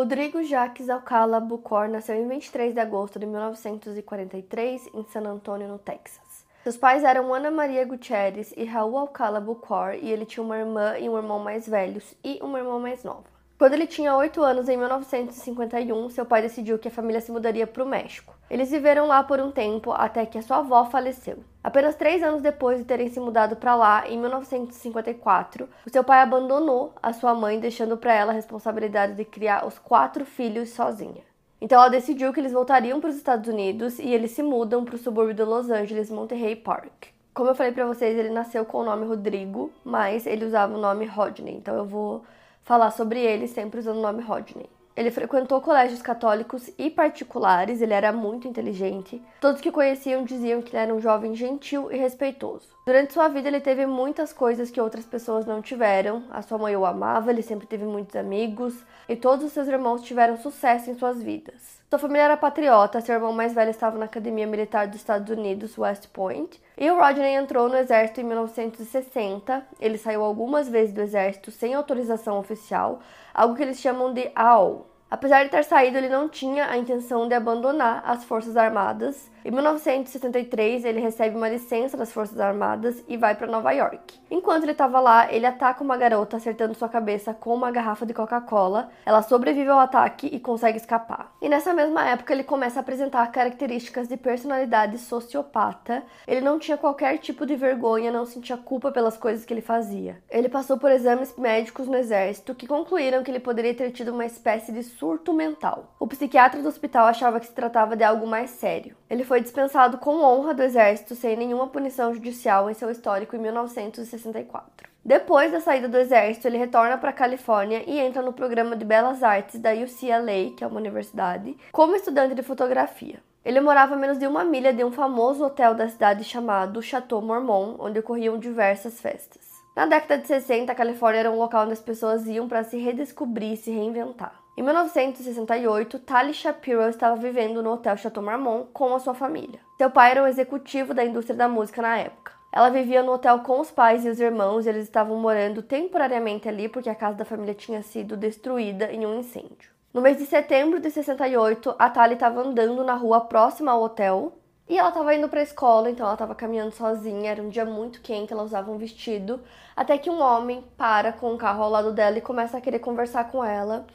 Rodrigo Jacques Alcala Bucor nasceu em 23 de agosto de 1943 em San Antonio, no Texas. Seus pais eram Ana Maria Gutierrez e Raul Alcala Bucor e ele tinha uma irmã e um irmão mais velhos e uma irmã mais nova. Quando ele tinha 8 anos, em 1951, seu pai decidiu que a família se mudaria para o México. Eles viveram lá por um tempo até que a sua avó faleceu. Apenas três anos depois de terem se mudado para lá, em 1954, o seu pai abandonou a sua mãe, deixando para ela a responsabilidade de criar os quatro filhos sozinha. Então ela decidiu que eles voltariam para os Estados Unidos e eles se mudam para o subúrbio de Los Angeles, Monterey Park. Como eu falei para vocês, ele nasceu com o nome Rodrigo, mas ele usava o nome Rodney. Então eu vou falar sobre ele sempre usando o nome Rodney. Ele frequentou colégios católicos e particulares, ele era muito inteligente. Todos que conheciam diziam que ele era um jovem gentil e respeitoso. Durante sua vida, ele teve muitas coisas que outras pessoas não tiveram. A sua mãe o amava, ele sempre teve muitos amigos, e todos os seus irmãos tiveram sucesso em suas vidas. Sua família era patriota, seu irmão mais velho estava na Academia Militar dos Estados Unidos, West Point, e o Rodney entrou no exército em 1960. Ele saiu algumas vezes do exército sem autorização oficial, algo que eles chamam de AO, Apesar de ter saído, ele não tinha a intenção de abandonar as Forças Armadas. Em 1973, ele recebe uma licença das Forças Armadas e vai para Nova York. Enquanto ele estava lá, ele ataca uma garota acertando sua cabeça com uma garrafa de Coca-Cola. Ela sobrevive ao ataque e consegue escapar. E nessa mesma época, ele começa a apresentar características de personalidade sociopata. Ele não tinha qualquer tipo de vergonha, não sentia culpa pelas coisas que ele fazia. Ele passou por exames médicos no exército que concluíram que ele poderia ter tido uma espécie de surto mental. O psiquiatra do hospital achava que se tratava de algo mais sério. Ele foi dispensado com honra do exército sem nenhuma punição judicial em seu histórico em 1964. Depois da saída do exército, ele retorna para a Califórnia e entra no programa de Belas Artes da UCLA, que é uma universidade, como estudante de fotografia. Ele morava a menos de uma milha de um famoso hotel da cidade chamado Chateau Mormon, onde ocorriam diversas festas. Na década de 60, a Califórnia era um local onde as pessoas iam para se redescobrir e se reinventar. Em 1968, Tali Shapiro estava vivendo no Hotel Chateau Marmont com a sua família. Seu pai era um executivo da indústria da música na época. Ela vivia no hotel com os pais e os irmãos, e eles estavam morando temporariamente ali porque a casa da família tinha sido destruída em um incêndio. No mês de setembro de 68, a Tali estava andando na rua próxima ao hotel e ela estava indo para a escola, então ela estava caminhando sozinha, era um dia muito quente, ela usava um vestido, até que um homem para com o carro ao lado dela e começa a querer conversar com ela.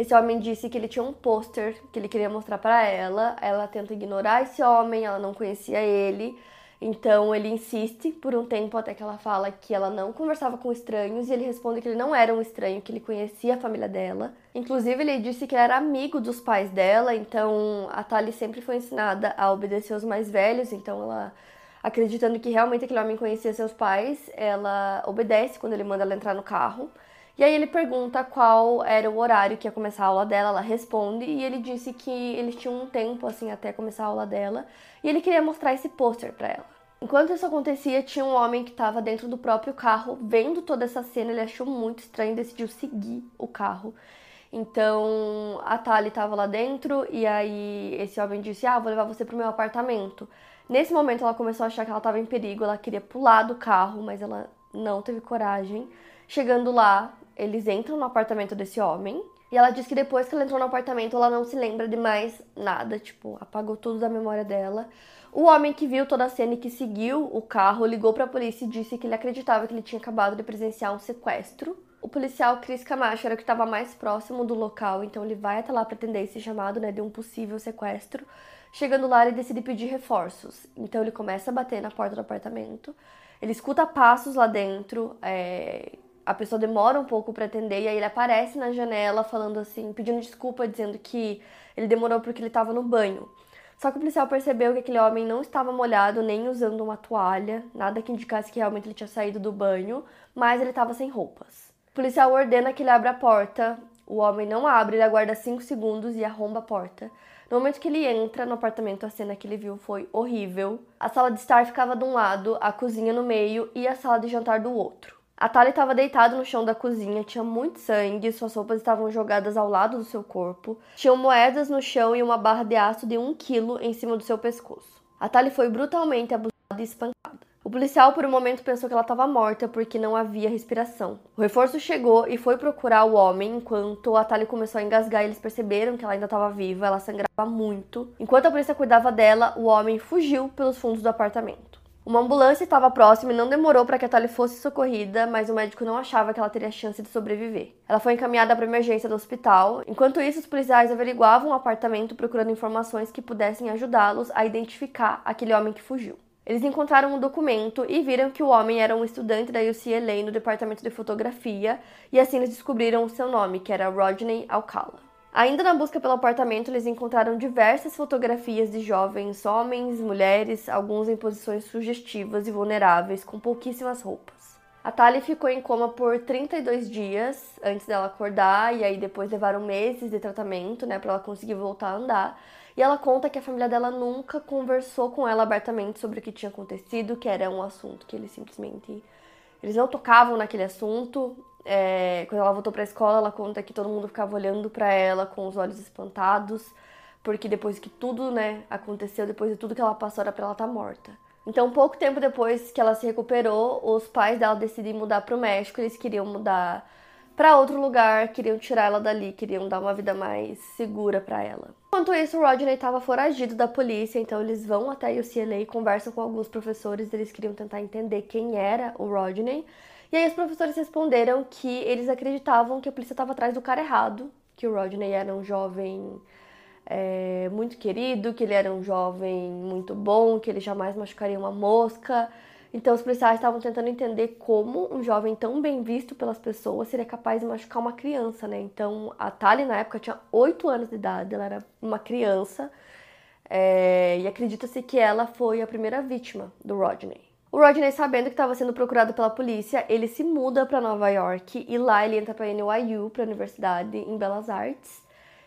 Esse homem disse que ele tinha um pôster que ele queria mostrar para ela. Ela tenta ignorar esse homem, ela não conhecia ele. Então ele insiste por um tempo até que ela fala que ela não conversava com estranhos e ele responde que ele não era um estranho, que ele conhecia a família dela. Inclusive ele disse que era amigo dos pais dela, então a Tali sempre foi ensinada a obedecer os mais velhos, então ela acreditando que realmente aquele homem conhecia seus pais, ela obedece quando ele manda ela entrar no carro. E aí ele pergunta qual era o horário que ia começar a aula dela, ela responde e ele disse que eles tinham um tempo assim até começar a aula dela e ele queria mostrar esse pôster para ela. Enquanto isso acontecia, tinha um homem que estava dentro do próprio carro, vendo toda essa cena, ele achou muito estranho e decidiu seguir o carro. Então a Tali estava lá dentro e aí esse homem disse: "Ah, vou levar você pro meu apartamento". Nesse momento ela começou a achar que ela estava em perigo, ela queria pular do carro, mas ela não teve coragem. Chegando lá, eles entram no apartamento desse homem. E ela diz que depois que ela entrou no apartamento, ela não se lembra de mais nada, tipo, apagou tudo da memória dela. O homem que viu toda a cena e que seguiu o carro ligou para a polícia e disse que ele acreditava que ele tinha acabado de presenciar um sequestro. O policial Chris Camacho era o que estava mais próximo do local, então ele vai até lá para atender esse chamado, né, de um possível sequestro. Chegando lá, ele decide pedir reforços. Então ele começa a bater na porta do apartamento Ele escuta passos lá dentro, é, a pessoa demora um pouco para atender e aí ele aparece na janela falando assim, pedindo desculpa, dizendo que ele demorou porque ele estava no banho. Só que o policial percebeu que aquele homem não estava molhado nem usando uma toalha, nada que indicasse que realmente ele tinha saído do banho, mas ele estava sem roupas. O policial ordena que ele abra a porta. O homem não abre, ele aguarda 5 segundos e arromba a porta. No momento que ele entra no apartamento, a cena que ele viu foi horrível. A sala de estar ficava de um lado, a cozinha no meio e a sala de jantar do outro. A Tali estava deitada no chão da cozinha, tinha muito sangue, suas roupas estavam jogadas ao lado do seu corpo, tinham moedas no chão e uma barra de aço de um quilo em cima do seu pescoço. A Tali foi brutalmente abusada e espancada. O policial por um momento pensou que ela estava morta porque não havia respiração. O reforço chegou e foi procurar o homem enquanto a Tali começou a engasgar e eles perceberam que ela ainda estava viva, ela sangrava muito. Enquanto a polícia cuidava dela, o homem fugiu pelos fundos do apartamento. Uma ambulância estava próxima e não demorou para que a Tali fosse socorrida, mas o médico não achava que ela teria chance de sobreviver. Ela foi encaminhada para emergência do hospital. Enquanto isso, os policiais averiguavam o apartamento procurando informações que pudessem ajudá-los a identificar aquele homem que fugiu. Eles encontraram um documento e viram que o homem era um estudante da UCLA no departamento de fotografia, e assim eles descobriram o seu nome, que era Rodney Alcala. Ainda na busca pelo apartamento, eles encontraram diversas fotografias de jovens homens, mulheres, alguns em posições sugestivas e vulneráveis, com pouquíssimas roupas. A Tali ficou em coma por 32 dias antes dela acordar, e aí depois levaram meses de tratamento, né, para ela conseguir voltar a andar. E ela conta que a família dela nunca conversou com ela abertamente sobre o que tinha acontecido, que era um assunto que eles simplesmente eles não tocavam naquele assunto. É, quando ela voltou para a escola, ela conta que todo mundo ficava olhando para ela com os olhos espantados, porque depois que tudo, né, aconteceu, depois de tudo que ela passou, era para ela estar tá morta. Então, pouco tempo depois que ela se recuperou, os pais dela decidem mudar para o México. Eles queriam mudar para outro lugar, queriam tirar ela dali, queriam dar uma vida mais segura para ela. Enquanto isso, o Rodney estava foragido da polícia, então eles vão até o UCLA e conversam com alguns professores, eles queriam tentar entender quem era o Rodney. E aí os professores responderam que eles acreditavam que a polícia estava atrás do cara errado, que o Rodney era um jovem é, muito querido, que ele era um jovem muito bom, que ele jamais machucaria uma mosca, então, os policiais estavam tentando entender como um jovem tão bem visto pelas pessoas seria capaz de machucar uma criança, né? Então, a Tali, na época, tinha 8 anos de idade, ela era uma criança, é, e acredita-se que ela foi a primeira vítima do Rodney. O Rodney, sabendo que estava sendo procurado pela polícia, ele se muda para Nova York e lá ele entra para a NYU, para a Universidade em Belas Artes.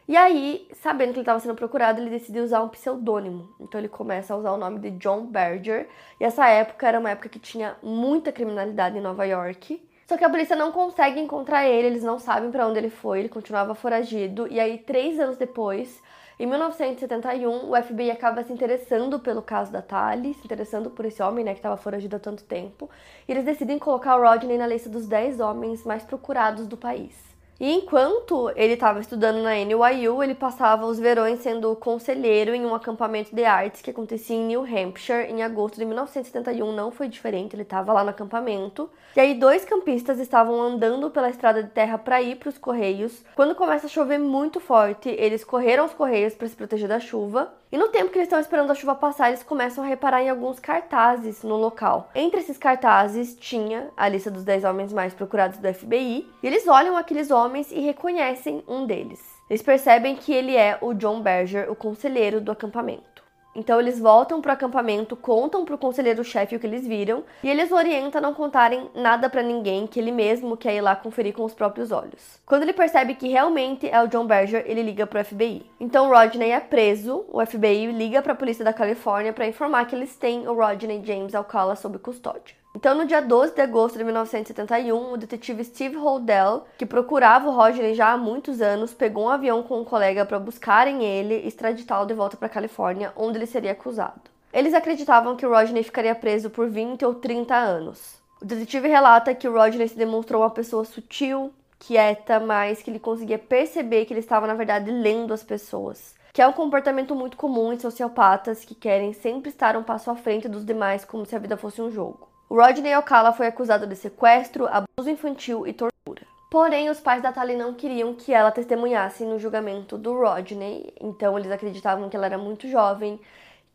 E aí, sabendo que ele estava sendo procurado, ele decidiu usar um pseudônimo. Então ele começa a usar o nome de John Berger. E essa época era uma época que tinha muita criminalidade em Nova York. Só que a polícia não consegue encontrar ele, eles não sabem para onde ele foi, ele continuava foragido. E aí, três anos depois, em 1971, o FBI acaba se interessando pelo caso da Tali, se interessando por esse homem, né, que estava foragido há tanto tempo. E eles decidem colocar o Rodney na lista dos 10 homens mais procurados do país. E enquanto ele estava estudando na NYU, ele passava os verões sendo conselheiro em um acampamento de artes que acontecia em New Hampshire em agosto de 1971. Não foi diferente, ele estava lá no acampamento. E aí, dois campistas estavam andando pela estrada de terra para ir para os correios. Quando começa a chover muito forte, eles correram aos correios para se proteger da chuva. E no tempo que eles estão esperando a chuva passar, eles começam a reparar em alguns cartazes no local. Entre esses cartazes tinha a lista dos 10 homens mais procurados do FBI, e eles olham aqueles homens e reconhecem um deles. Eles percebem que ele é o John Berger, o conselheiro do acampamento. Então eles voltam pro acampamento, contam pro conselheiro-chefe o que eles viram e eles orientam a não contarem nada para ninguém, que ele mesmo quer ir lá conferir com os próprios olhos. Quando ele percebe que realmente é o John Berger, ele liga pro FBI. Então Rodney é preso, o FBI liga para a polícia da Califórnia para informar que eles têm o Rodney James Alcala sob custódia. Então, no dia 12 de agosto de 1971, o detetive Steve Holdell, que procurava o Rodney já há muitos anos, pegou um avião com um colega para buscarem ele e extraditá-lo de volta para a Califórnia, onde ele seria acusado. Eles acreditavam que o Rodney ficaria preso por 20 ou 30 anos. O detetive relata que o Rodney se demonstrou uma pessoa sutil, quieta, mas que ele conseguia perceber que ele estava, na verdade, lendo as pessoas. Que é um comportamento muito comum em sociopatas que querem sempre estar um passo à frente dos demais, como se a vida fosse um jogo. Rodney Alcala foi acusado de sequestro, abuso infantil e tortura. Porém, os pais da Tali não queriam que ela testemunhasse no julgamento do Rodney, então eles acreditavam que ela era muito jovem,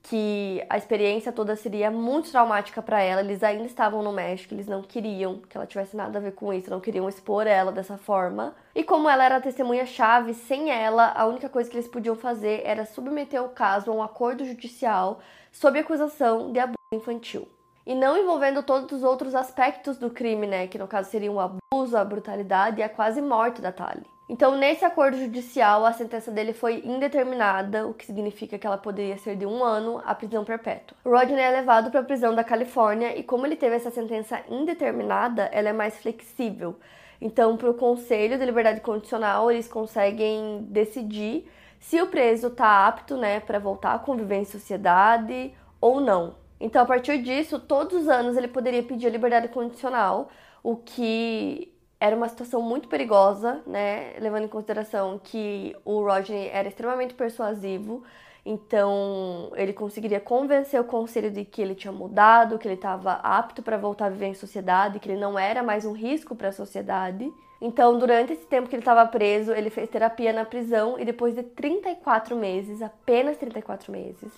que a experiência toda seria muito traumática para ela. Eles ainda estavam no México, eles não queriam que ela tivesse nada a ver com isso, não queriam expor ela dessa forma. E como ela era testemunha-chave, sem ela, a única coisa que eles podiam fazer era submeter o caso a um acordo judicial sob acusação de abuso infantil. E não envolvendo todos os outros aspectos do crime, né? Que no caso seriam o abuso, a brutalidade e a quase morte da Tali. Então, nesse acordo judicial, a sentença dele foi indeterminada, o que significa que ela poderia ser de um ano à prisão perpétua. Rodney é levado para a prisão da Califórnia e, como ele teve essa sentença indeterminada, ela é mais flexível. Então, para o Conselho de Liberdade Condicional, eles conseguem decidir se o preso está apto né, para voltar a conviver em sociedade ou não. Então, a partir disso, todos os anos ele poderia pedir a liberdade condicional, o que era uma situação muito perigosa, né? Levando em consideração que o Rodney era extremamente persuasivo, então ele conseguiria convencer o conselho de que ele tinha mudado, que ele estava apto para voltar a viver em sociedade, que ele não era mais um risco para a sociedade. Então, durante esse tempo que ele estava preso, ele fez terapia na prisão e depois de 34 meses, apenas 34 meses,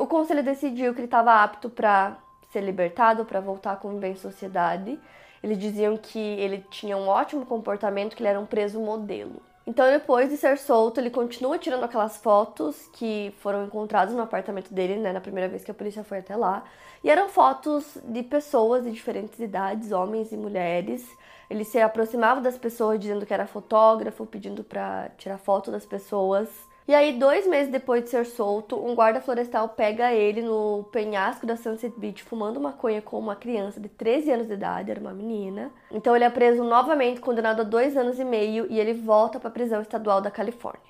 o conselho decidiu que ele estava apto para ser libertado, para voltar a conviver em sociedade. Eles diziam que ele tinha um ótimo comportamento, que ele era um preso modelo. Então, depois de ser solto, ele continua tirando aquelas fotos que foram encontradas no apartamento dele, né, na primeira vez que a polícia foi até lá. E eram fotos de pessoas de diferentes idades, homens e mulheres. Ele se aproximava das pessoas dizendo que era fotógrafo, pedindo para tirar foto das pessoas. E aí, dois meses depois de ser solto, um guarda florestal pega ele no penhasco da Sunset Beach fumando maconha com uma criança de 13 anos de idade, era uma menina. Então ele é preso novamente, condenado a dois anos e meio, e ele volta para a prisão estadual da Califórnia.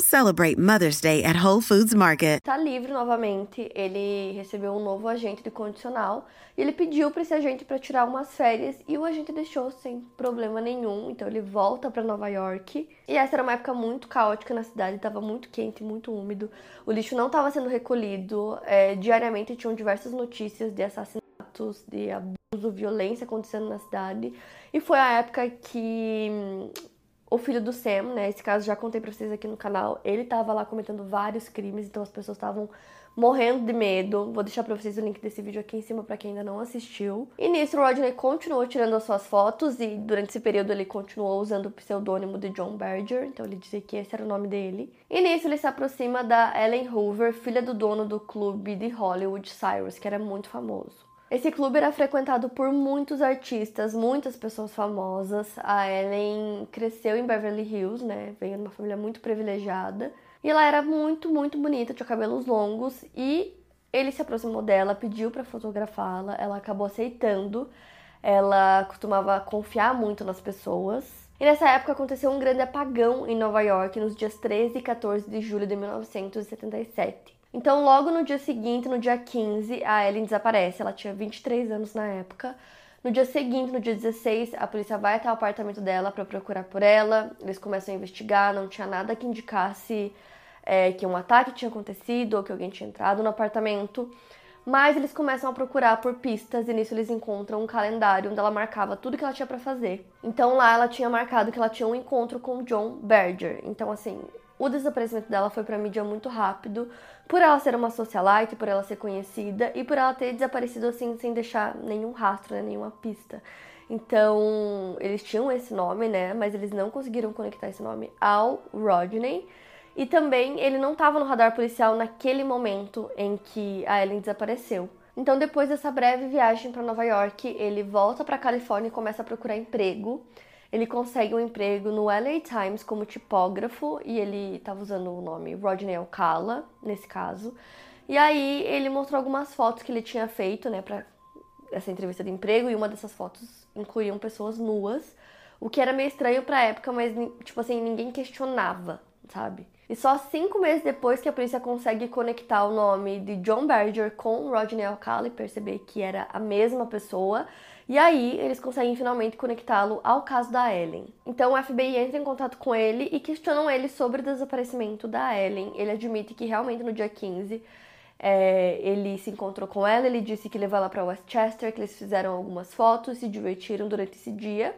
celebrate Mother's Day at Whole Foods Market. Tá livre novamente. Ele recebeu um novo agente de condicional e ele pediu para esse agente para tirar umas férias e o agente deixou sem problema nenhum. Então ele volta para Nova York. E essa era uma época muito caótica na cidade, estava muito quente, muito úmido. O lixo não estava sendo recolhido. É, diariamente tinham diversas notícias de assassinatos, de abuso, violência acontecendo na cidade. E foi a época que o filho do Sam, né? Esse caso já contei pra vocês aqui no canal. Ele tava lá cometendo vários crimes, então as pessoas estavam morrendo de medo. Vou deixar pra vocês o link desse vídeo aqui em cima pra quem ainda não assistiu. E nisso, o Rodney continuou tirando as suas fotos e durante esse período ele continuou usando o pseudônimo de John Berger, então ele dizia que esse era o nome dele. E nisso ele se aproxima da Ellen Hoover, filha do dono do clube de Hollywood Cyrus, que era muito famoso. Esse clube era frequentado por muitos artistas, muitas pessoas famosas. A Ellen cresceu em Beverly Hills, né? Veio de uma família muito privilegiada. E ela era muito, muito bonita, tinha cabelos longos e ele se aproximou dela, pediu para fotografá-la, ela acabou aceitando. Ela costumava confiar muito nas pessoas. E nessa época aconteceu um grande apagão em Nova York nos dias 13 e 14 de julho de 1977. Então, logo no dia seguinte, no dia 15, a Ellen desaparece. Ela tinha 23 anos na época. No dia seguinte, no dia 16, a polícia vai até o apartamento dela para procurar por ela. Eles começam a investigar, não tinha nada que indicasse é, que um ataque tinha acontecido ou que alguém tinha entrado no apartamento. Mas eles começam a procurar por pistas e nisso eles encontram um calendário onde ela marcava tudo que ela tinha para fazer. Então lá ela tinha marcado que ela tinha um encontro com John Berger. Então assim, o desaparecimento dela foi pra mídia muito rápido, por ela ser uma socialite, por ela ser conhecida e por ela ter desaparecido assim sem deixar nenhum rastro, né, nenhuma pista. Então, eles tinham esse nome, né, mas eles não conseguiram conectar esse nome ao Rodney. E também ele não estava no radar policial naquele momento em que a Ellen desapareceu. Então, depois dessa breve viagem para Nova York, ele volta para Califórnia e começa a procurar emprego ele consegue um emprego no LA Times como tipógrafo e ele estava usando o nome Rodney Alcala, nesse caso. E aí ele mostrou algumas fotos que ele tinha feito, né, para essa entrevista de emprego e uma dessas fotos incluíam pessoas nuas, o que era meio estranho para época, mas tipo assim, ninguém questionava, sabe? E só cinco meses depois que a polícia consegue conectar o nome de John Berger com Rodney Alcala e perceber que era a mesma pessoa, e aí eles conseguem finalmente conectá-lo ao caso da Ellen. Então o FBI entra em contato com ele e questionam ele sobre o desaparecimento da Ellen. Ele admite que realmente no dia 15 é, ele se encontrou com ela, ele disse que levou ela para Westchester, que eles fizeram algumas fotos, se divertiram durante esse dia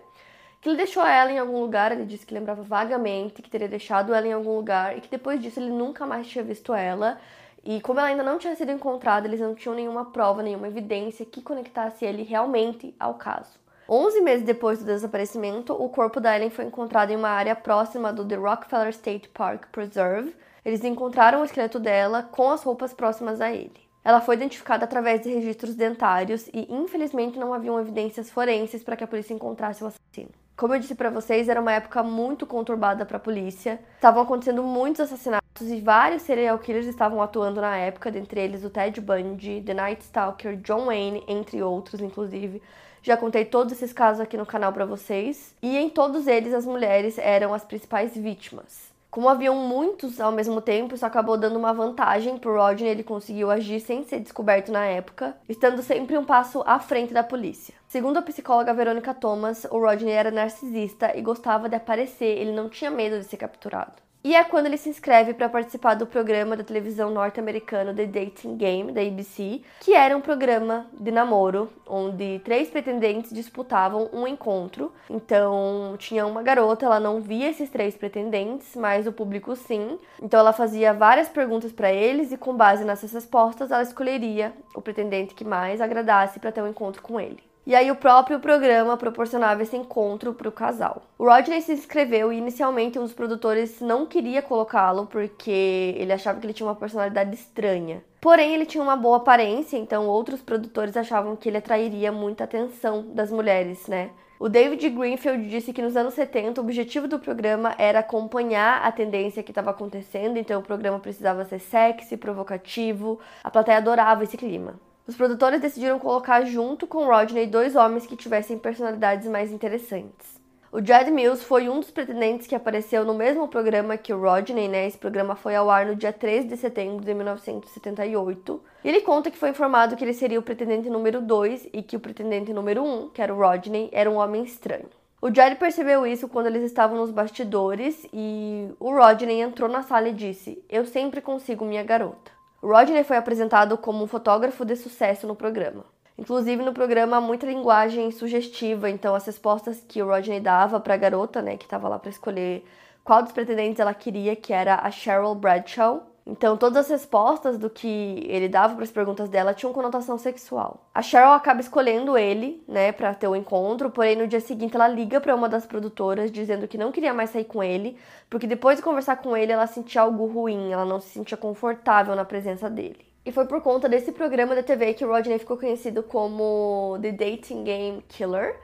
que ele deixou ela em algum lugar, ele disse que lembrava vagamente que teria deixado ela em algum lugar e que depois disso ele nunca mais tinha visto ela. E como ela ainda não tinha sido encontrada, eles não tinham nenhuma prova, nenhuma evidência que conectasse ele realmente ao caso. Onze meses depois do desaparecimento, o corpo da Ellen foi encontrado em uma área próxima do The Rockefeller State Park Preserve. Eles encontraram o esqueleto dela com as roupas próximas a ele. Ela foi identificada através de registros dentários e, infelizmente, não haviam evidências forenses para que a polícia encontrasse o assassino. Como eu disse para vocês, era uma época muito conturbada para a polícia. Estavam acontecendo muitos assassinatos e vários serial killers estavam atuando na época, dentre eles o Ted Bundy, The Night Stalker, John Wayne, entre outros, inclusive. Já contei todos esses casos aqui no canal para vocês. E em todos eles as mulheres eram as principais vítimas. Como haviam muitos ao mesmo tempo, isso acabou dando uma vantagem para Rodney, ele conseguiu agir sem ser descoberto na época, estando sempre um passo à frente da polícia. Segundo a psicóloga Verônica Thomas, o Rodney era narcisista e gostava de aparecer, ele não tinha medo de ser capturado. E é quando ele se inscreve para participar do programa da televisão norte-americana The Dating Game, da ABC, que era um programa de namoro onde três pretendentes disputavam um encontro. Então, tinha uma garota, ela não via esses três pretendentes, mas o público sim. Então, ela fazia várias perguntas para eles e com base nessas respostas, ela escolheria o pretendente que mais agradasse para ter um encontro com ele. E aí o próprio programa proporcionava esse encontro para o casal. O Rodney se inscreveu e inicialmente um dos produtores não queria colocá-lo porque ele achava que ele tinha uma personalidade estranha. Porém, ele tinha uma boa aparência, então outros produtores achavam que ele atrairia muita atenção das mulheres, né? O David Greenfield disse que nos anos 70 o objetivo do programa era acompanhar a tendência que estava acontecendo, então o programa precisava ser sexy, provocativo, a plateia adorava esse clima. Os produtores decidiram colocar junto com Rodney dois homens que tivessem personalidades mais interessantes. O Jed Mills foi um dos pretendentes que apareceu no mesmo programa que o Rodney, né? Esse programa foi ao ar no dia 3 de setembro de 1978. E ele conta que foi informado que ele seria o pretendente número 2 e que o pretendente número 1, um, que era o Rodney, era um homem estranho. O Jed percebeu isso quando eles estavam nos bastidores e o Rodney entrou na sala e disse: Eu sempre consigo minha garota. Rodney foi apresentado como um fotógrafo de sucesso no programa. Inclusive no programa há muita linguagem sugestiva, então as respostas que o Rodney dava para a garota, né, que estava lá para escolher qual dos pretendentes ela queria, que era a Cheryl Bradshaw, então, todas as respostas do que ele dava para as perguntas dela tinham conotação sexual. A Cheryl acaba escolhendo ele, né, para ter o um encontro, porém no dia seguinte ela liga para uma das produtoras dizendo que não queria mais sair com ele, porque depois de conversar com ele ela sentia algo ruim, ela não se sentia confortável na presença dele. E foi por conta desse programa da TV que o Rodney ficou conhecido como The Dating Game Killer.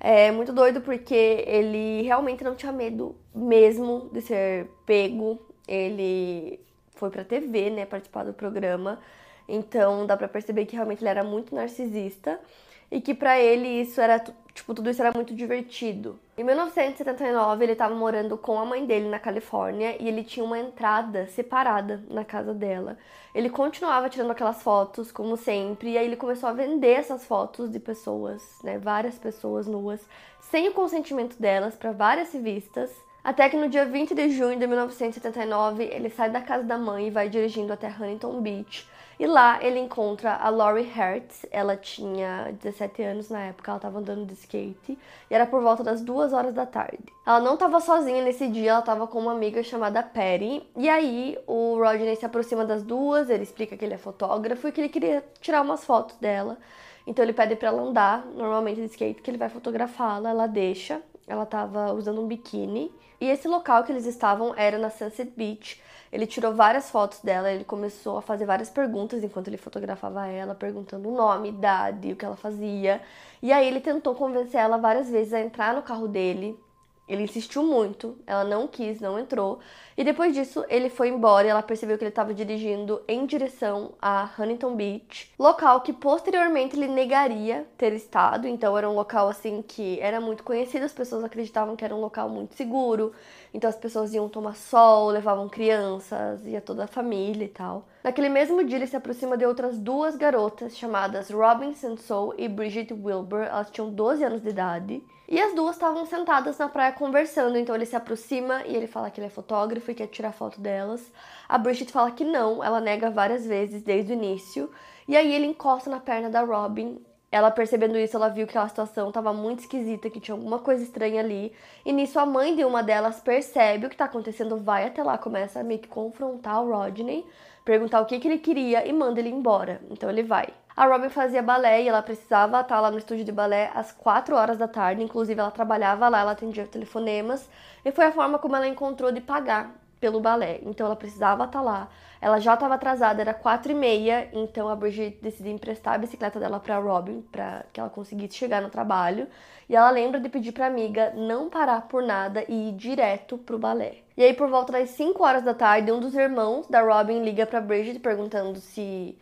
É muito doido porque ele realmente não tinha medo mesmo de ser pego. Ele foi pra TV, né, participar do programa. Então dá pra perceber que realmente ele era muito narcisista e que para ele isso era, tipo, tudo isso era muito divertido. Em 1979, ele estava morando com a mãe dele na Califórnia e ele tinha uma entrada separada na casa dela. Ele continuava tirando aquelas fotos, como sempre, e aí ele começou a vender essas fotos de pessoas, né, várias pessoas nuas, sem o consentimento delas para várias revistas. Até que no dia 20 de junho de 1979, ele sai da casa da mãe e vai dirigindo até Huntington Beach. E lá ele encontra a Laurie Hertz. Ela tinha 17 anos na época, ela estava andando de skate e era por volta das duas horas da tarde. Ela não estava sozinha nesse dia, ela estava com uma amiga chamada Patty. E aí o Rodney se aproxima das duas, ele explica que ele é fotógrafo e que ele queria tirar umas fotos dela. Então ele pede para ela andar normalmente de skate, que ele vai fotografá-la, ela deixa. Ela estava usando um biquíni e esse local que eles estavam era na Sunset Beach. Ele tirou várias fotos dela, ele começou a fazer várias perguntas enquanto ele fotografava ela, perguntando o nome, idade, o que ela fazia. E aí ele tentou convencer ela várias vezes a entrar no carro dele Ele insistiu muito, ela não quis, não entrou. E depois disso, ele foi embora e ela percebeu que ele estava dirigindo em direção a Huntington Beach, local que posteriormente ele negaria ter estado. Então era um local assim que era muito conhecido, as pessoas acreditavam que era um local muito seguro. Então as pessoas iam tomar sol, levavam crianças, ia toda a família e tal. Naquele mesmo dia, ele se aproxima de outras duas garotas chamadas Robin Sensou e Bridget Wilbur. Elas tinham 12 anos de idade. E as duas estavam sentadas na praia conversando, então ele se aproxima e ele fala que ele é fotógrafo e quer tirar foto delas. A Bridget fala que não, ela nega várias vezes desde o início. E aí ele encosta na perna da Robin. Ela percebendo isso, ela viu que a situação estava muito esquisita, que tinha alguma coisa estranha ali. E nisso a mãe de uma delas percebe o que está acontecendo, vai até lá, começa a meio que confrontar o Rodney, perguntar o que, que ele queria e manda ele embora. Então ele vai. A Robin fazia balé e ela precisava estar lá no estúdio de balé às 4 horas da tarde. Inclusive, ela trabalhava lá, ela atendia telefonemas. E foi a forma como ela encontrou de pagar pelo balé. Então, ela precisava estar lá. Ela já estava atrasada, era 4 e meia. Então, a Bridget decidiu emprestar a bicicleta dela para Robin, para que ela conseguisse chegar no trabalho. E ela lembra de pedir para amiga não parar por nada e ir direto pro balé. E aí, por volta das 5 horas da tarde, um dos irmãos da Robin liga para Bridget perguntando se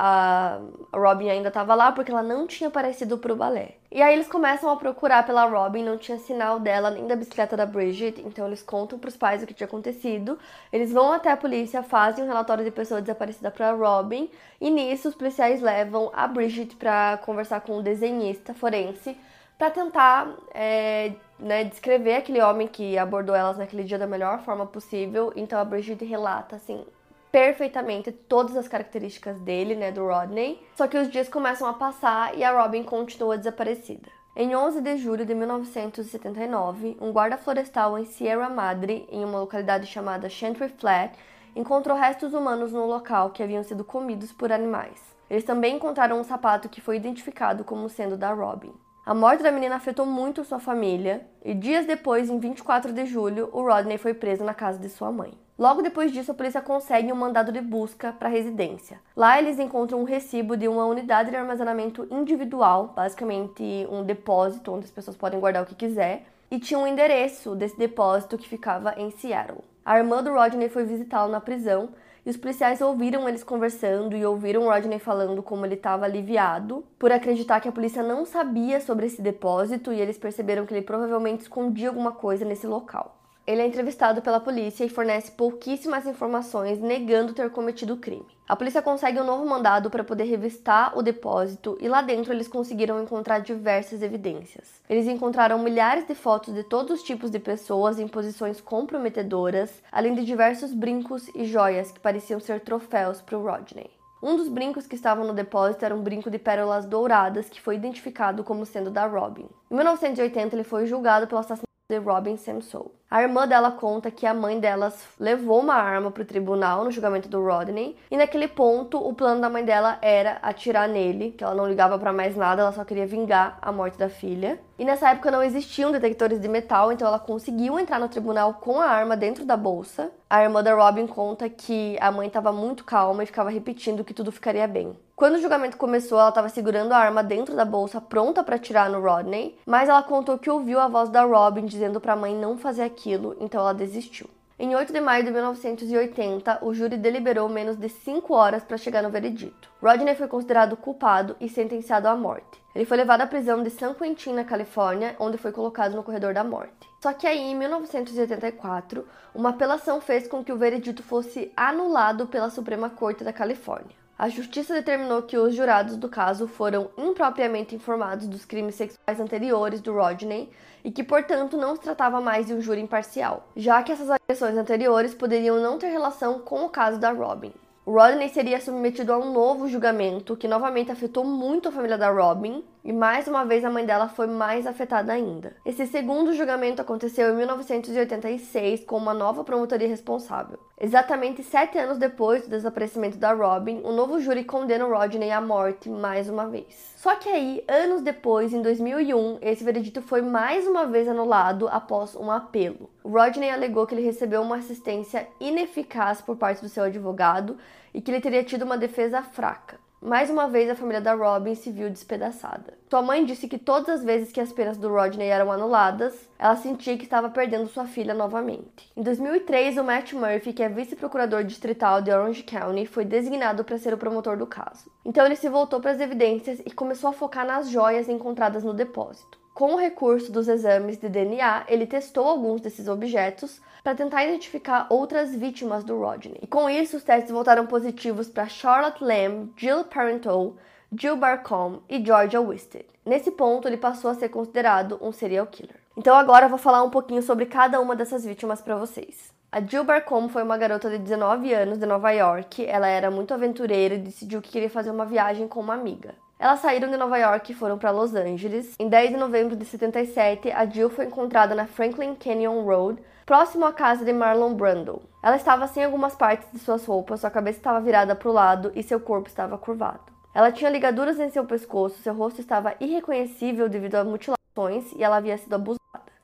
a Robin ainda estava lá porque ela não tinha aparecido pro balé. E aí eles começam a procurar pela Robin, não tinha sinal dela nem da bicicleta da Bridget, então eles contam pros pais o que tinha acontecido. Eles vão até a polícia, fazem um relatório de pessoa desaparecida para Robin, e nisso os policiais levam a Bridget para conversar com um desenhista forense para tentar é, né, descrever aquele homem que abordou elas naquele dia da melhor forma possível. Então a Bridget relata assim perfeitamente todas as características dele, né, do Rodney. Só que os dias começam a passar e a Robin continua desaparecida. Em 11 de julho de 1979, um guarda florestal em Sierra Madre, em uma localidade chamada Chantry Flat, encontrou restos humanos no local que haviam sido comidos por animais. Eles também encontraram um sapato que foi identificado como sendo da Robin. A morte da menina afetou muito sua família e dias depois, em 24 de julho, o Rodney foi preso na casa de sua mãe. Logo depois disso, a polícia consegue um mandado de busca para a residência. Lá eles encontram um recibo de uma unidade de armazenamento individual, basicamente um depósito onde as pessoas podem guardar o que quiser, e tinha um endereço desse depósito que ficava em Seattle. A irmã do Rodney foi visitá-lo na prisão e os policiais ouviram eles conversando e ouviram Rodney falando como ele estava aliviado por acreditar que a polícia não sabia sobre esse depósito e eles perceberam que ele provavelmente escondia alguma coisa nesse local. Ele é entrevistado pela polícia e fornece pouquíssimas informações, negando ter cometido o crime. A polícia consegue um novo mandado para poder revistar o depósito e lá dentro eles conseguiram encontrar diversas evidências. Eles encontraram milhares de fotos de todos os tipos de pessoas em posições comprometedoras, além de diversos brincos e joias que pareciam ser troféus para o Rodney. Um dos brincos que estavam no depósito era um brinco de pérolas douradas que foi identificado como sendo da Robin. Em 1980, ele foi julgado pelo assassinato de Robin Samsou. A irmã dela conta que a mãe delas levou uma arma para o tribunal no julgamento do Rodney, e naquele ponto o plano da mãe dela era atirar nele, que ela não ligava para mais nada, ela só queria vingar a morte da filha. E nessa época não existiam detectores de metal, então ela conseguiu entrar no tribunal com a arma dentro da bolsa. A irmã da Robin conta que a mãe estava muito calma e ficava repetindo que tudo ficaria bem. Quando o julgamento começou, ela estava segurando a arma dentro da bolsa, pronta para atirar no Rodney, mas ela contou que ouviu a voz da Robin dizendo para a mãe não fazer aquilo, então ela desistiu. Em 8 de maio de 1980, o júri deliberou menos de 5 horas para chegar no veredito. Rodney foi considerado culpado e sentenciado à morte. Ele foi levado à prisão de San Quentin, na Califórnia, onde foi colocado no corredor da morte. Só que aí, em 1984, uma apelação fez com que o veredito fosse anulado pela Suprema Corte da Califórnia. A justiça determinou que os jurados do caso foram impropriamente informados dos crimes sexuais anteriores do Rodney e que, portanto, não se tratava mais de um júri imparcial, já que essas agressões anteriores poderiam não ter relação com o caso da Robin. Rodney seria submetido a um novo julgamento que novamente afetou muito a família da Robin, e mais uma vez a mãe dela foi mais afetada ainda. Esse segundo julgamento aconteceu em 1986 com uma nova promotoria responsável. Exatamente sete anos depois do desaparecimento da Robin, o um novo júri condena Rodney à morte mais uma vez. Só que aí, anos depois, em 2001, esse veredito foi mais uma vez anulado após um apelo. Rodney alegou que ele recebeu uma assistência ineficaz por parte do seu advogado e que ele teria tido uma defesa fraca. Mais uma vez, a família da Robin se viu despedaçada. Sua mãe disse que todas as vezes que as penas do Rodney eram anuladas, ela sentia que estava perdendo sua filha novamente. Em 2003, o Matt Murphy, que é vice-procurador distrital de Orange County, foi designado para ser o promotor do caso. Então ele se voltou para as evidências e começou a focar nas joias encontradas no depósito. Com o recurso dos exames de DNA, ele testou alguns desses objetos para tentar identificar outras vítimas do Rodney. E com isso, os testes voltaram positivos para Charlotte Lamb, Jill Parenteau, Jill Barcombe e Georgia Wisted. Nesse ponto, ele passou a ser considerado um serial killer. Então agora eu vou falar um pouquinho sobre cada uma dessas vítimas para vocês. A Jill Barcombe foi uma garota de 19 anos de Nova York. Ela era muito aventureira e decidiu que queria fazer uma viagem com uma amiga. Elas saíram de Nova York e foram para Los Angeles. Em 10 de novembro de 77, a Jill foi encontrada na Franklin Canyon Road, próximo à casa de Marlon Brando. Ela estava sem algumas partes de suas roupas, sua cabeça estava virada para o lado e seu corpo estava curvado. Ela tinha ligaduras em seu pescoço, seu rosto estava irreconhecível devido a mutilações e ela havia sido abusada.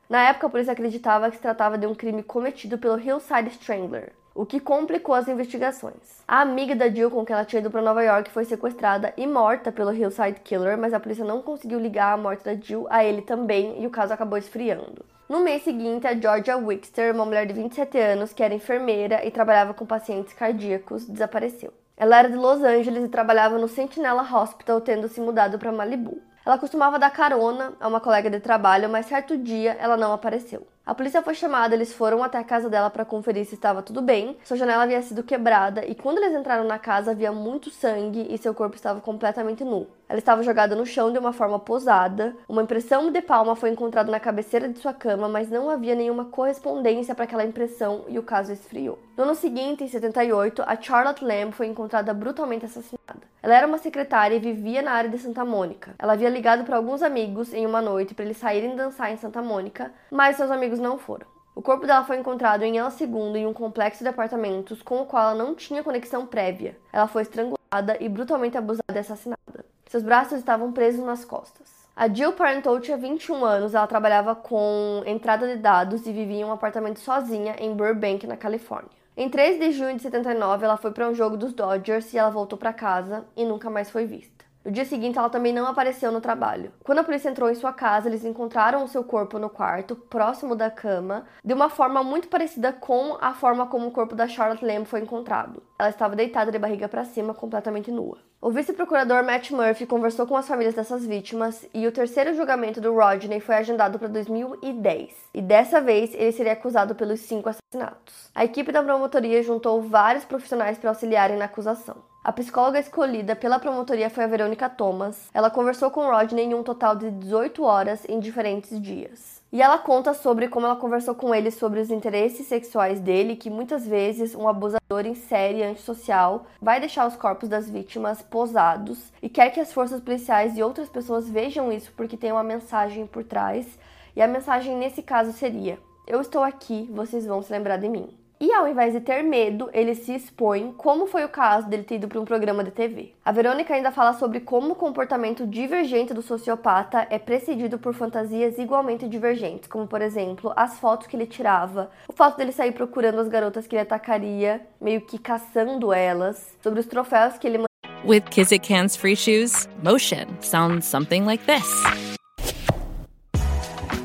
Na época, a polícia acreditava que se tratava de um crime cometido pelo Hillside Strangler, o que complicou as investigações. A amiga da Jill com quem ela tinha ido para Nova York foi sequestrada e morta pelo Hillside Killer, mas a polícia não conseguiu ligar a morte da Jill a ele também e o caso acabou esfriando. No mês seguinte, a Georgia Wixter, uma mulher de 27 anos que era enfermeira e trabalhava com pacientes cardíacos, desapareceu. Ela era de Los Angeles e trabalhava no Sentinela Hospital, tendo se mudado para Malibu. Ela costumava dar carona a uma colega de trabalho, mas certo dia ela não apareceu. A polícia foi chamada, eles foram até a casa dela para conferir se estava tudo bem. Sua janela havia sido quebrada e quando eles entraram na casa havia muito sangue e seu corpo estava completamente nu. Ela estava jogada no chão de uma forma posada. Uma impressão de palma foi encontrada na cabeceira de sua cama, mas não havia nenhuma correspondência para aquela impressão e o caso esfriou. No ano seguinte, em 78, a Charlotte Lamb foi encontrada brutalmente assassinada. Ela era uma secretária e vivia na área de Santa Mônica. Ela havia ligado para alguns amigos em uma noite para eles saírem dançar em Santa Mônica, mas seus amigos não foram. O corpo dela foi encontrado em El Segundo em um complexo de apartamentos com o qual ela não tinha conexão prévia. Ela foi estrangulada e brutalmente abusada e assassinada. Seus braços estavam presos nas costas. A Jill Parenteau tinha 21 anos, ela trabalhava com entrada de dados e vivia em um apartamento sozinha em Burbank, na Califórnia. Em 3 de junho de 79, ela foi para um jogo dos Dodgers e ela voltou para casa e nunca mais foi vista. No dia seguinte, ela também não apareceu no trabalho. Quando a polícia entrou em sua casa, eles encontraram o seu corpo no quarto, próximo da cama, de uma forma muito parecida com a forma como o corpo da Charlotte Lamb foi encontrado. Ela estava deitada de barriga para cima, completamente nua. O vice-procurador Matt Murphy conversou com as famílias dessas vítimas e o terceiro julgamento do Rodney foi agendado para 2010. E dessa vez ele seria acusado pelos cinco assassinatos. A equipe da promotoria juntou vários profissionais para auxiliarem na acusação. A psicóloga escolhida pela promotoria foi a Verônica Thomas. Ela conversou com Rodney em um total de 18 horas em diferentes dias. E ela conta sobre como ela conversou com ele sobre os interesses sexuais dele, que muitas vezes um abusador em série antissocial vai deixar os corpos das vítimas posados e quer que as forças policiais e outras pessoas vejam isso porque tem uma mensagem por trás. E a mensagem nesse caso seria: Eu estou aqui, vocês vão se lembrar de mim. E ao invés de ter medo, ele se expõe, como foi o caso dele ter ido para um programa de TV. A Verônica ainda fala sobre como o comportamento divergente do sociopata é precedido por fantasias igualmente divergentes, como por exemplo, as fotos que ele tirava, o fato dele sair procurando as garotas que ele atacaria, meio que caçando elas, sobre os troféus que ele With Kizik hands free shoes, motion sounds something like this.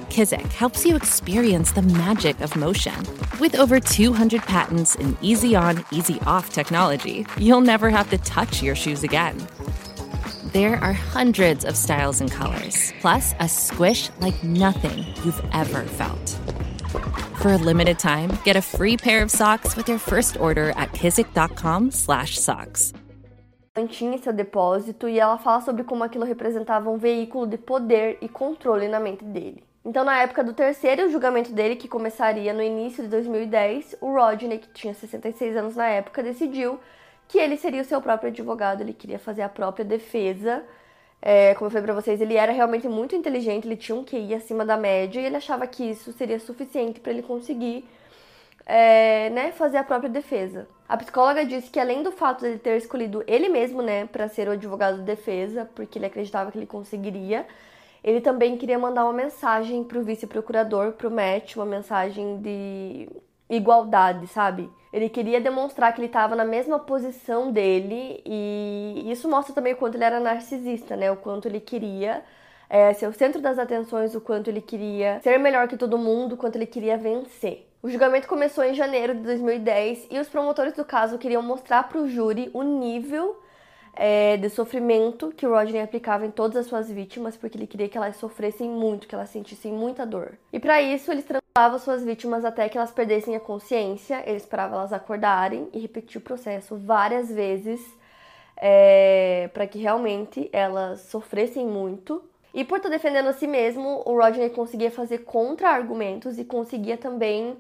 Kizik helps you experience the magic of motion. With over 200 patents and easy on, easy off technology, you'll never have to touch your shoes again. There are hundreds of styles and colors, plus a squish like nothing you've ever felt. For a limited time, get a free pair of socks with your first order at kizik.com/socks. tinha seu depósito e ela fala sobre como aquilo representava um veículo de poder e controle na mente dele. Então, na época do terceiro julgamento dele, que começaria no início de 2010, o Rodney, que tinha 66 anos na época, decidiu que ele seria o seu próprio advogado, ele queria fazer a própria defesa. É, como eu falei pra vocês, ele era realmente muito inteligente, ele tinha um QI acima da média e ele achava que isso seria suficiente para ele conseguir é, né, fazer a própria defesa. A psicóloga disse que além do fato de ele ter escolhido ele mesmo, né, para ser o advogado de defesa, porque ele acreditava que ele conseguiria, ele também queria mandar uma mensagem para o vice-procurador, para o Matt, uma mensagem de igualdade, sabe? Ele queria demonstrar que ele estava na mesma posição dele e isso mostra também o quanto ele era narcisista, né? O quanto ele queria é, ser o centro das atenções, o quanto ele queria ser melhor que todo mundo, o quanto ele queria vencer. O julgamento começou em janeiro de 2010 e os promotores do caso queriam mostrar para o júri o nível é, de sofrimento que o Rodney aplicava em todas as suas vítimas, porque ele queria que elas sofressem muito, que elas sentissem muita dor. E para isso, ele estrangulava suas vítimas até que elas perdessem a consciência, ele esperava elas acordarem e repetia o processo várias vezes é, para que realmente elas sofressem muito. E por estar defendendo a si mesmo, o Rodney conseguia fazer contra-argumentos e conseguia também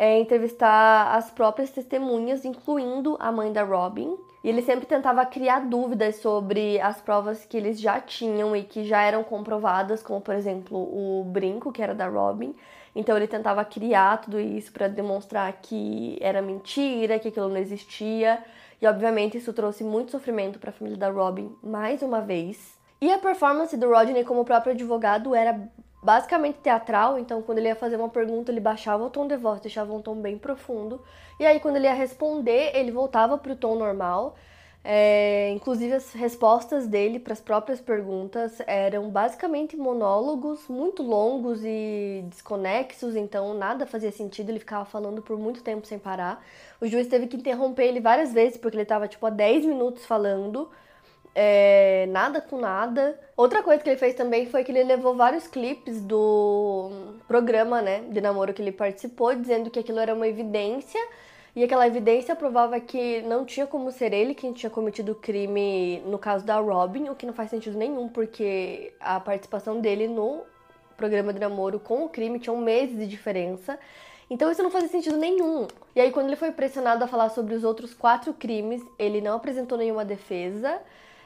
é, entrevistar as próprias testemunhas, incluindo a mãe da Robin. E ele sempre tentava criar dúvidas sobre as provas que eles já tinham e que já eram comprovadas, como por exemplo o brinco, que era da Robin. Então ele tentava criar tudo isso para demonstrar que era mentira, que aquilo não existia. E obviamente isso trouxe muito sofrimento para a família da Robin mais uma vez. E a performance do Rodney como próprio advogado era basicamente teatral, então quando ele ia fazer uma pergunta, ele baixava o tom de voz, deixava um tom bem profundo. E aí quando ele ia responder, ele voltava para o tom normal. É, inclusive as respostas dele para as próprias perguntas eram basicamente monólogos muito longos e desconexos, então nada fazia sentido, ele ficava falando por muito tempo sem parar. O juiz teve que interromper ele várias vezes porque ele estava tipo há 10 minutos falando é, nada com nada. Outra coisa que ele fez também foi que ele levou vários clipes do programa, né, de namoro que ele participou, dizendo que aquilo era uma evidência e aquela evidência provava que não tinha como ser ele quem tinha cometido o crime no caso da Robin, o que não faz sentido nenhum, porque a participação dele no programa de namoro com o crime tinha um mês de diferença. Então isso não fazia sentido nenhum. E aí, quando ele foi pressionado a falar sobre os outros quatro crimes, ele não apresentou nenhuma defesa.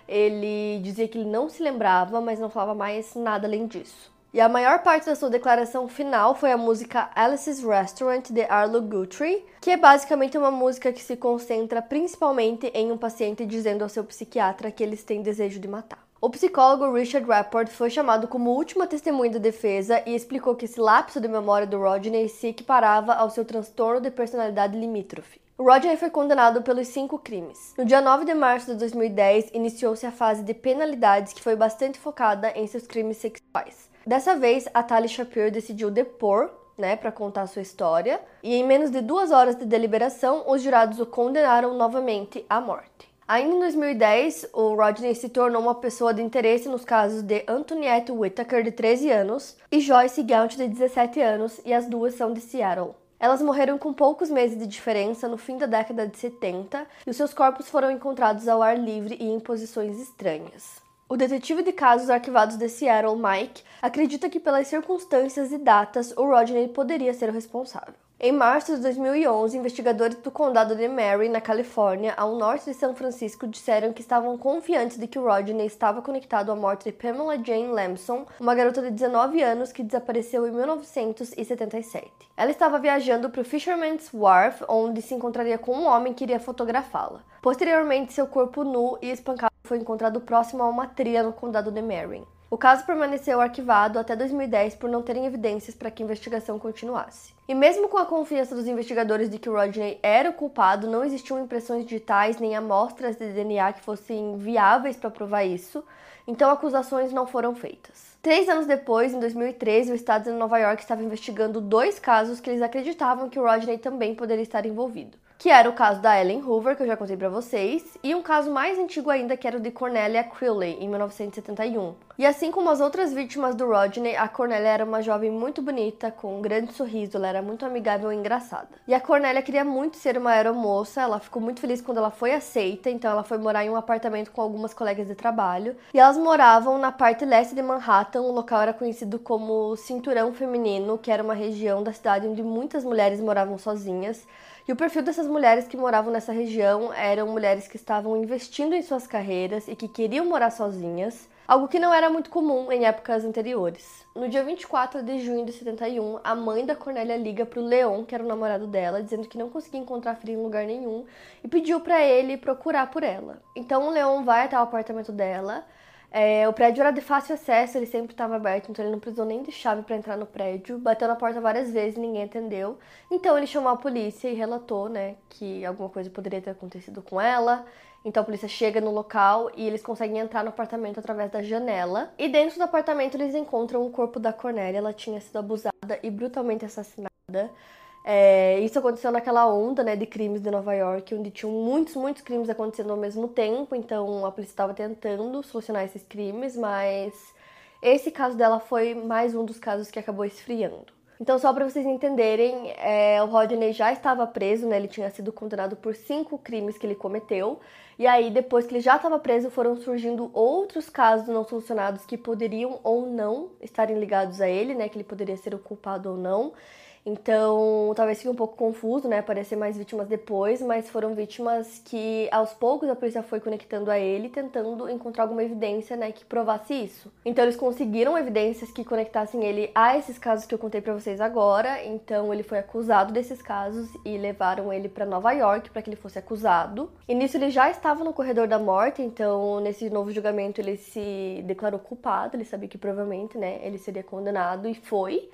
Ele dizia que ele não se lembrava, mas não falava mais nada além disso. E a maior parte da sua declaração final foi a música Alice's Restaurant de Arlo Guthrie, que é basicamente uma música que se concentra principalmente em um paciente dizendo ao seu psiquiatra que eles têm desejo de matar. O psicólogo Richard Rapport foi chamado como última testemunha da defesa e explicou que esse lapso de memória do Rodney se equiparava ao seu transtorno de personalidade limítrofe. Rodney foi condenado pelos cinco crimes. No dia 9 de março de 2010, iniciou-se a fase de penalidades que foi bastante focada em seus crimes sexuais. Dessa vez, a Tali Shapiro decidiu depor, né, para contar sua história, e em menos de duas horas de deliberação, os jurados o condenaram novamente à morte. Ainda em 2010, o Rodney se tornou uma pessoa de interesse nos casos de Antoniette Whittaker, de 13 anos, e Joyce Gaunt, de 17 anos, e as duas são de Seattle. Elas morreram com poucos meses de diferença no fim da década de 70 e os seus corpos foram encontrados ao ar livre e em posições estranhas. O detetive de casos arquivados de Seattle, Mike, acredita que pelas circunstâncias e datas o Rodney poderia ser o responsável. Em março de 2011, investigadores do condado de Mary, na Califórnia, ao norte de São Francisco, disseram que estavam confiantes de que Rodney estava conectado à morte de Pamela Jane Lamson, uma garota de 19 anos que desapareceu em 1977. Ela estava viajando para o Fisherman's Wharf, onde se encontraria com um homem que iria fotografá-la. Posteriormente, seu corpo nu e espancado foi encontrado próximo a uma trilha no condado de Marin. O caso permaneceu arquivado até 2010 por não terem evidências para que a investigação continuasse. E mesmo com a confiança dos investigadores de que Rodney era o culpado, não existiam impressões digitais nem amostras de DNA que fossem viáveis para provar isso, então acusações não foram feitas. Três anos depois, em 2013, o estado de Nova York estava investigando dois casos que eles acreditavam que Rodney também poderia estar envolvido que era o caso da Ellen Hoover, que eu já contei para vocês, e um caso mais antigo ainda, que era o de Cornelia Crewley, em 1971. E assim como as outras vítimas do Rodney, a Cornelia era uma jovem muito bonita, com um grande sorriso, ela era muito amigável e engraçada. E a Cornelia queria muito ser uma aeromoça, ela ficou muito feliz quando ela foi aceita, então ela foi morar em um apartamento com algumas colegas de trabalho, e elas moravam na parte leste de Manhattan, o local era conhecido como Cinturão Feminino, que era uma região da cidade onde muitas mulheres moravam sozinhas, e o perfil dessas mulheres que moravam nessa região eram mulheres que estavam investindo em suas carreiras e que queriam morar sozinhas, algo que não era muito comum em épocas anteriores. No dia 24 de junho de 71, a mãe da Cornélia liga para o Leon, que era o namorado dela, dizendo que não conseguia encontrar filha em lugar nenhum e pediu para ele procurar por ela. Então o Leon vai até o apartamento dela É, o prédio era de fácil acesso, ele sempre estava aberto, então ele não precisou nem de chave para entrar no prédio. Bateu na porta várias vezes, ninguém atendeu. Então ele chamou a polícia e relatou, né, que alguma coisa poderia ter acontecido com ela. Então a polícia chega no local e eles conseguem entrar no apartamento através da janela. E dentro do apartamento eles encontram o corpo da Cornélia. Ela tinha sido abusada e brutalmente assassinada. É, isso aconteceu naquela onda né, de crimes de Nova York, onde tinham muitos, muitos crimes acontecendo ao mesmo tempo, então a polícia estava tentando solucionar esses crimes, mas esse caso dela foi mais um dos casos que acabou esfriando. Então, só para vocês entenderem, é, o Rodney já estava preso, né? Ele tinha sido condenado por cinco crimes que ele cometeu. E aí, depois que ele já estava preso, foram surgindo outros casos não solucionados que poderiam ou não estarem ligados a ele, né? Que ele poderia ser o culpado ou não. Então, talvez fique um pouco confuso, né? Aparecer mais vítimas depois, mas foram vítimas que aos poucos a polícia foi conectando a ele, tentando encontrar alguma evidência, né, que provasse isso. Então, eles conseguiram evidências que conectassem ele a esses casos que eu contei para vocês agora. Então, ele foi acusado desses casos e levaram ele para Nova York para que ele fosse acusado. E nisso ele já estava no corredor da morte, então nesse novo julgamento ele se declarou culpado, ele sabia que provavelmente, né, ele seria condenado e foi.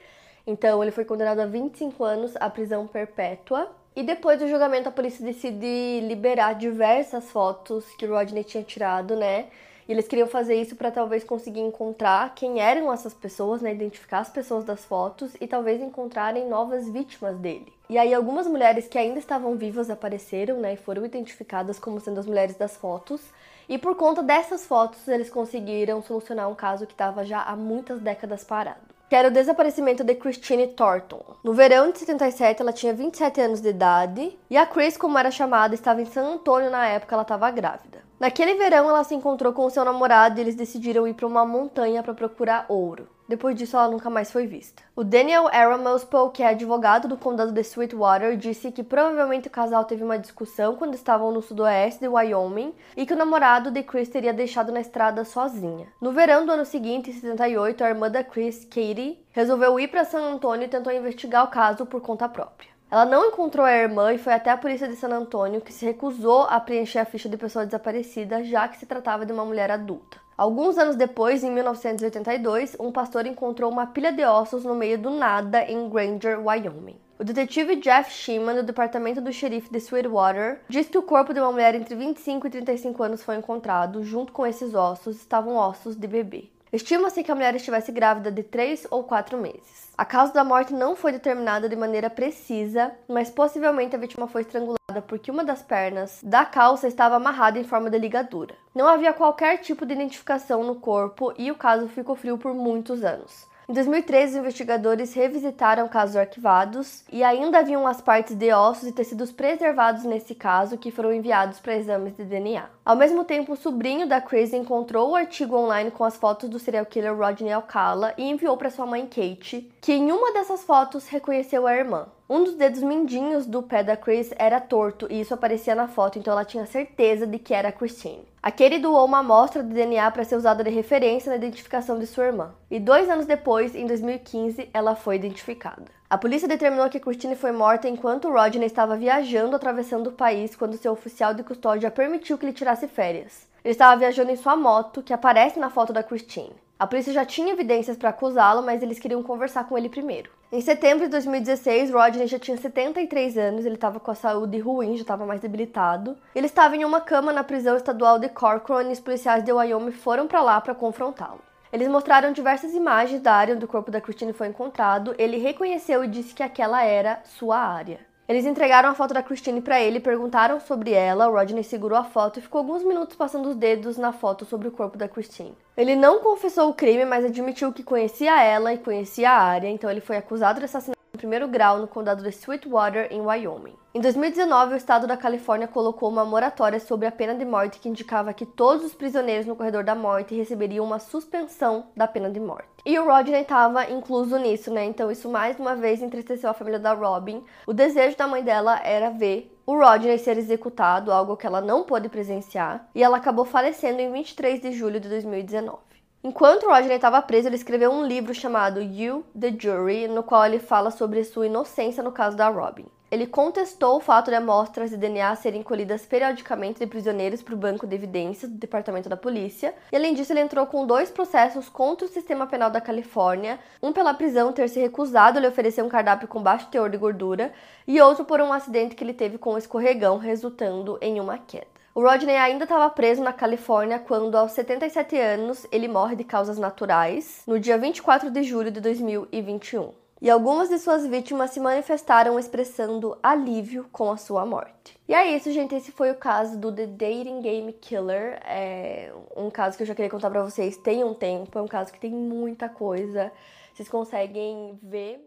Então, ele foi condenado a 25 anos à prisão perpétua. E depois do julgamento, a polícia decide liberar diversas fotos que Rodney tinha tirado, né? E eles queriam fazer isso para talvez conseguir encontrar quem eram essas pessoas, né? Identificar as pessoas das fotos e talvez encontrarem novas vítimas dele. E aí algumas mulheres que ainda estavam vivas apareceram, né? E foram identificadas como sendo as mulheres das fotos. E por conta dessas fotos, eles conseguiram solucionar um caso que estava já há muitas décadas parado que era o desaparecimento de Christine Thornton. No verão de 77, ela tinha 27 anos de idade e a Chris, como era chamada, estava em San Antônio na época ela estava grávida. Naquele verão, ela se encontrou com seu namorado e eles decidiram ir para uma montanha para procurar ouro. Depois disso, ela nunca mais foi vista. O Daniel Aramospo, que é advogado do condado de Sweetwater, disse que provavelmente o casal teve uma discussão quando estavam no sudoeste de Wyoming e que o namorado de Chris teria deixado na estrada sozinha. No verão do ano seguinte, em 78, a irmã da Chris, Katie, resolveu ir para San Antônio e tentou investigar o caso por conta própria. Ela não encontrou a irmã e foi até a polícia de San Antônio, que se recusou a preencher a ficha de pessoa desaparecida, já que se tratava de uma mulher adulta. Alguns anos depois, em 1982, um pastor encontrou uma pilha de ossos no meio do nada em Granger, Wyoming. O detetive Jeff Sheeman, do departamento do xerife de Sweetwater, diz que o corpo de uma mulher entre 25 e 35 anos foi encontrado. Junto com esses ossos estavam ossos de bebê. Estima-se que a mulher estivesse grávida de 3 ou 4 meses. A causa da morte não foi determinada de maneira precisa, mas possivelmente a vítima foi estrangulada porque uma das pernas da calça estava amarrada em forma de ligadura. Não havia qualquer tipo de identificação no corpo e o caso ficou frio por muitos anos. Em 2013, os investigadores revisitaram casos arquivados e ainda haviam as partes de ossos e tecidos preservados nesse caso que foram enviados para exames de DNA. Ao mesmo tempo, o sobrinho da Chris encontrou o artigo online com as fotos do serial killer Rodney Alcala e enviou para sua mãe Kate, que em uma dessas fotos reconheceu a irmã. Um dos dedos mindinhos do pé da Chris era torto e isso aparecia na foto, então ela tinha certeza de que era a Christine. A Katie doou uma amostra de DNA para ser usada de referência na identificação de sua irmã. E dois anos depois, em 2015, ela foi identificada. A polícia determinou que Christine foi morta enquanto Rodney estava viajando atravessando o país quando seu oficial de custódia permitiu que ele tirasse férias. Ele estava viajando em sua moto, que aparece na foto da Christine. A polícia já tinha evidências para acusá-lo, mas eles queriam conversar com ele primeiro. Em setembro de 2016, Rodney já tinha 73 anos, ele estava com a saúde ruim, já estava mais debilitado. Ele estava em uma cama na prisão estadual de Corcoran e os policiais de Wyoming foram para lá para confrontá-lo. Eles mostraram diversas imagens da área onde o corpo da Christine foi encontrado. Ele reconheceu e disse que aquela era sua área. Eles entregaram a foto da Christine para ele, perguntaram sobre ela. O Rodney segurou a foto e ficou alguns minutos passando os dedos na foto sobre o corpo da Christine. Ele não confessou o crime, mas admitiu que conhecia ela e conhecia a área, então ele foi acusado de assassinato primeiro grau no condado de Sweetwater, em Wyoming. Em 2019, o estado da Califórnia colocou uma moratória sobre a pena de morte que indicava que todos os prisioneiros no corredor da morte receberiam uma suspensão da pena de morte. E o Rodney estava incluso nisso, né? Então isso mais uma vez entristeceu a família da Robin. O desejo da mãe dela era ver o Rodney ser executado, algo que ela não pôde presenciar, e ela acabou falecendo em 23 de julho de 2019. Enquanto Rodney estava preso, ele escreveu um livro chamado You, the Jury, no qual ele fala sobre sua inocência no caso da Robin. Ele contestou o fato de amostras de DNA serem colhidas periodicamente de prisioneiros para o banco de evidências do Departamento da Polícia, e além disso, ele entrou com dois processos contra o sistema penal da Califórnia, um pela prisão ter se recusado a lhe oferecer um cardápio com baixo teor de gordura, e outro por um acidente que ele teve com um escorregão, resultando em uma queda. O Rodney ainda estava preso na Califórnia quando, aos 77 anos, ele morre de causas naturais, no dia 24 de julho de 2021 e algumas de suas vítimas se manifestaram expressando alívio com a sua morte. E é isso, gente. Esse foi o caso do The Dating Game Killer. É um caso que eu já queria contar pra vocês tem um tempo. É um caso que tem muita coisa. Vocês conseguem ver.